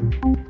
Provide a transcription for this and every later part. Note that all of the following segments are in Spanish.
you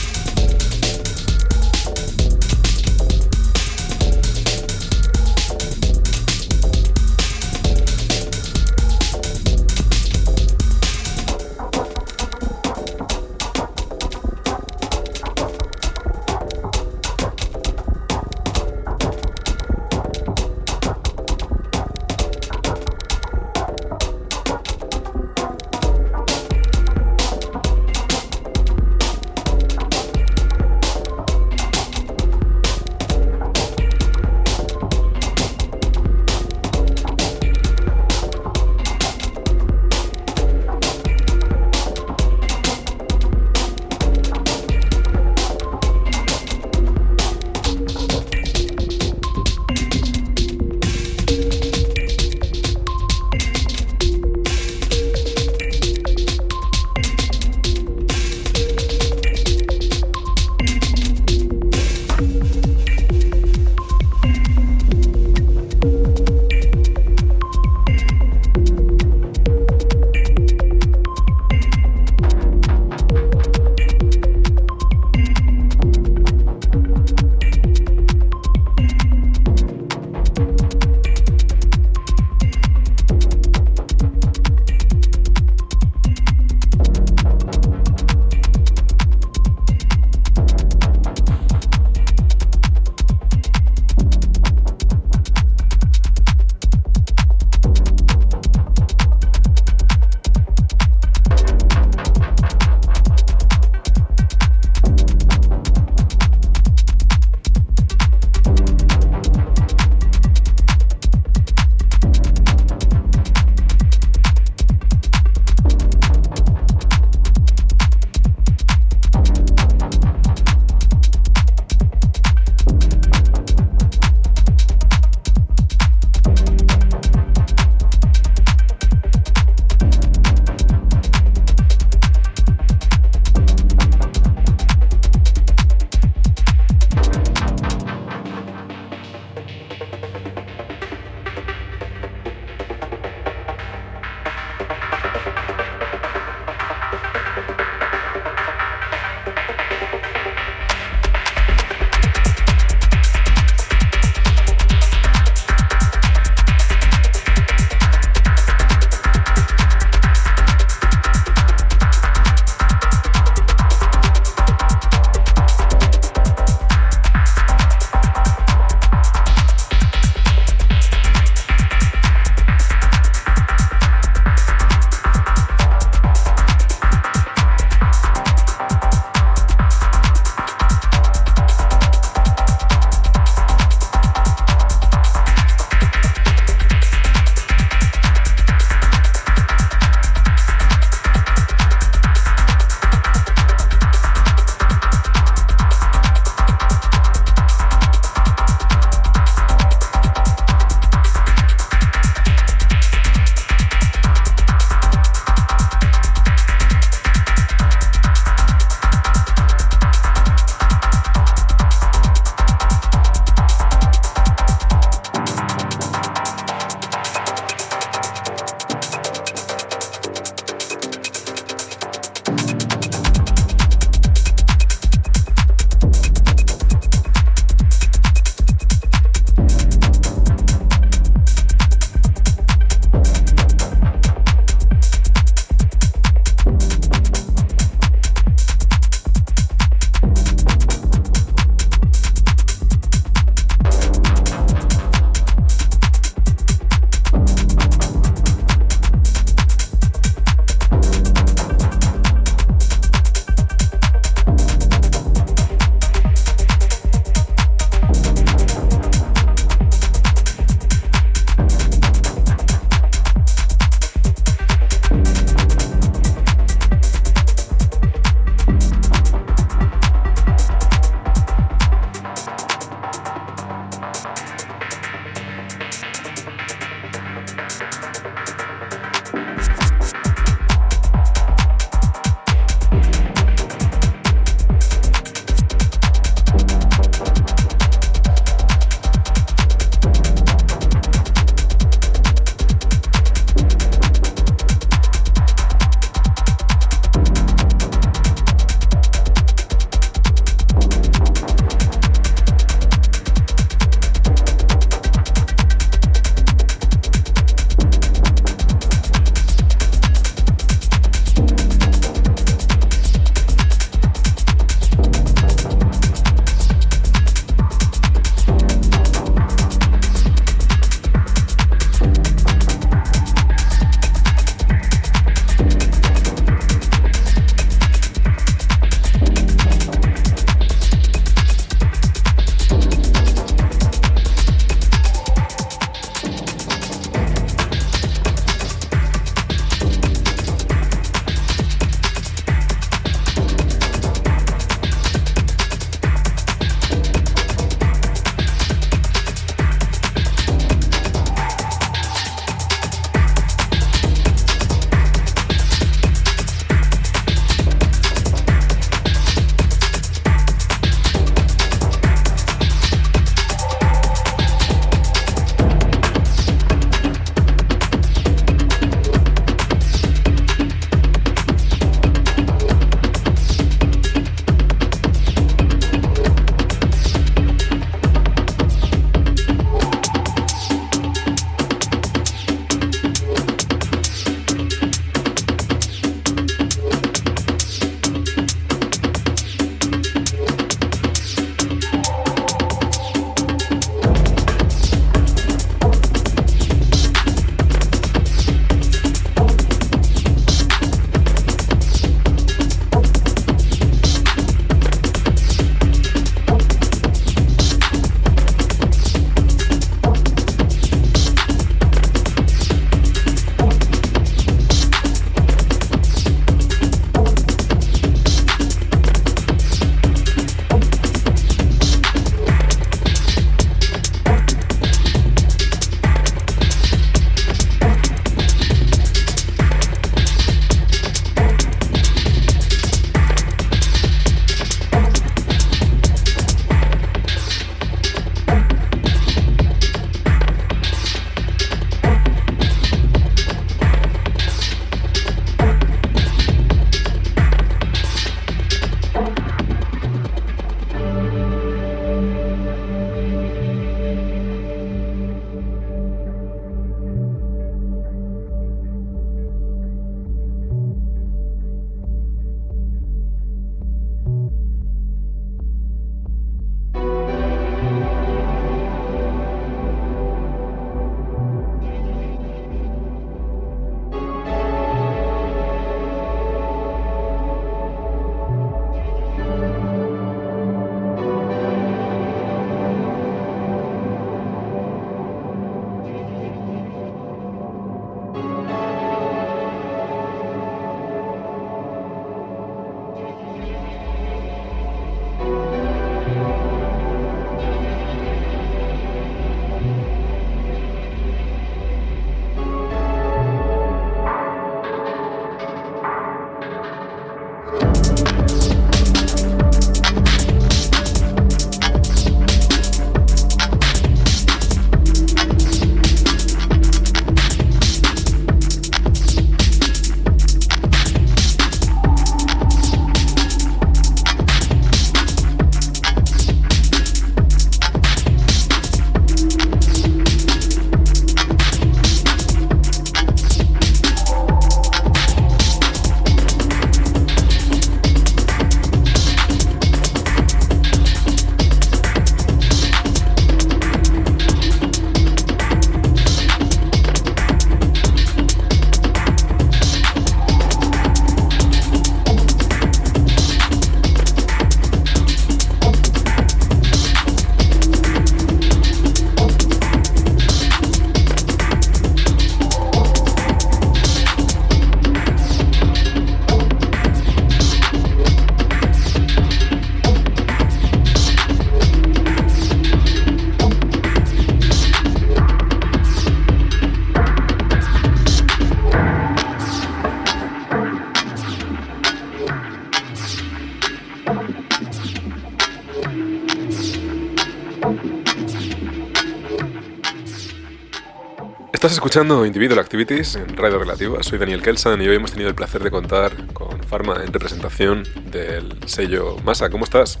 escuchando Individual Activities en Radio Relativa. Soy Daniel Kelsan y hoy hemos tenido el placer de contar con Pharma en representación del sello Masa. ¿Cómo estás?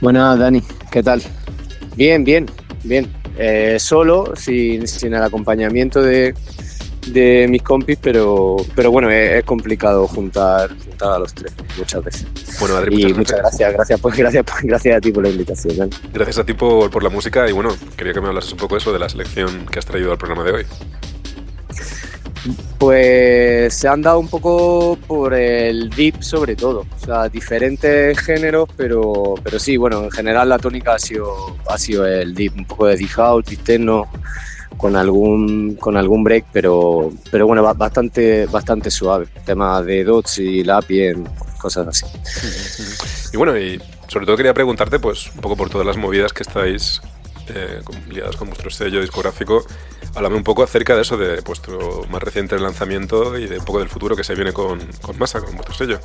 Buenas, Dani. ¿Qué tal? Bien, bien, bien. Eh, solo, sin, el acompañamiento de, mis compis, pero, pero bueno, es, complicado juntar, juntar, a los tres muchas veces. Bueno, Adri, muchas, muchas gracias, gracias, pues, gracias, gracias a ti por la invitación. Gracias a ti por, por, la música y bueno, quería que me hablases un poco eso de la selección que has traído al programa de hoy. Pues se han dado un poco por el deep sobre todo, o sea, diferentes géneros, pero, pero sí, bueno, en general la tónica ha sido, ha sido el deep, un poco de deep house, deep techno, con algún con algún break, pero pero bueno, bastante bastante suave. Tema de dots y lapien, cosas así. Y bueno, y sobre todo quería preguntarte pues un poco por todas las movidas que estáis eh, liadas con vuestro sello discográfico. Háblame un poco acerca de eso, de vuestro más reciente lanzamiento y de un poco del futuro que se viene con, con Masa, con vuestro sello.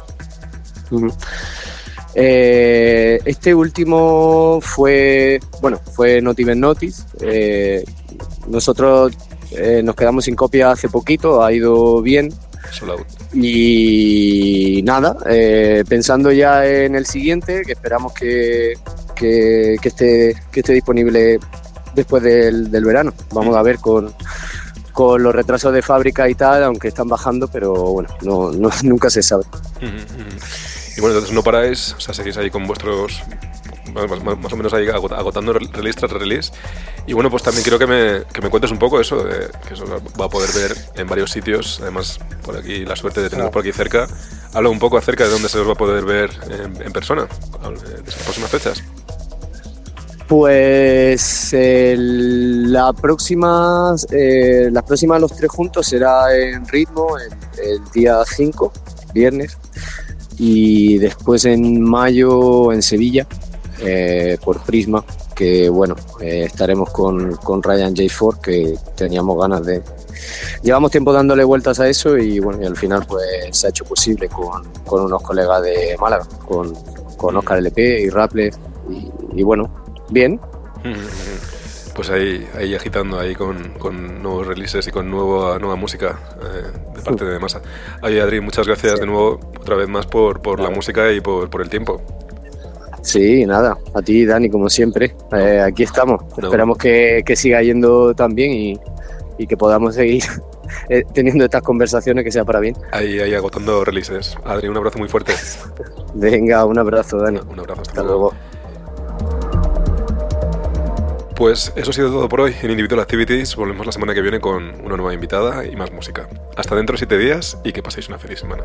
Eh, este último fue, bueno, fue Not Even Notice. Eh, nosotros eh, nos quedamos sin copia hace poquito, ha ido bien. Y nada, pensando ya en el siguiente, que esperamos que, que, esté, que esté disponible después del, verano. Vamos a ver con, con los retrasos de fábrica y tal, aunque están bajando, pero bueno, no, nunca se sabe. Y bueno, entonces no paráis, o sea, seguís ahí con vuestros. Más, o menos ahí agotando release tras release. Y bueno, pues también quiero que me, que me cuentes un poco eso, de, que eso va a poder ver en varios sitios. Además, por aquí, la suerte de tenerlos por aquí cerca. Habla un poco acerca de dónde se os va a poder ver en, persona, de las próximas fechas. Pues la próxima, eh, las próximas los tres juntos será en ritmo el, el día 5, viernes y después en mayo en Sevilla eh, por Prisma, que bueno, eh, estaremos con, con Ryan J. Ford, que teníamos ganas de... Llevamos tiempo dándole vueltas a eso y bueno, y al final pues se ha hecho posible con, con unos colegas de Málaga, con, con Oscar LP y Rapple y, y bueno, bien. pues ahí, ahí agitando ahí con, con nuevos releases y con nueva, nueva música eh, de parte de Masa. Oye, Adri, muchas gracias de nuevo otra vez más por, por la música y por, por, el tiempo. Sí, nada, a ti, Dani, como siempre. Eh, aquí estamos. Esperamos que, que, siga yendo tan bien y, y que podamos seguir eh, teniendo estas conversaciones que sea para bien. Ahí, ahí agotando releases. Adri, un abrazo muy fuerte. Venga, un abrazo, Dani. Un abrazo, hasta, luego. Pues eso ha sido todo por hoy en Individual Activities. Volvemos la semana que viene con una nueva invitada y más música. Hasta dentro de siete días y que paséis una feliz semana.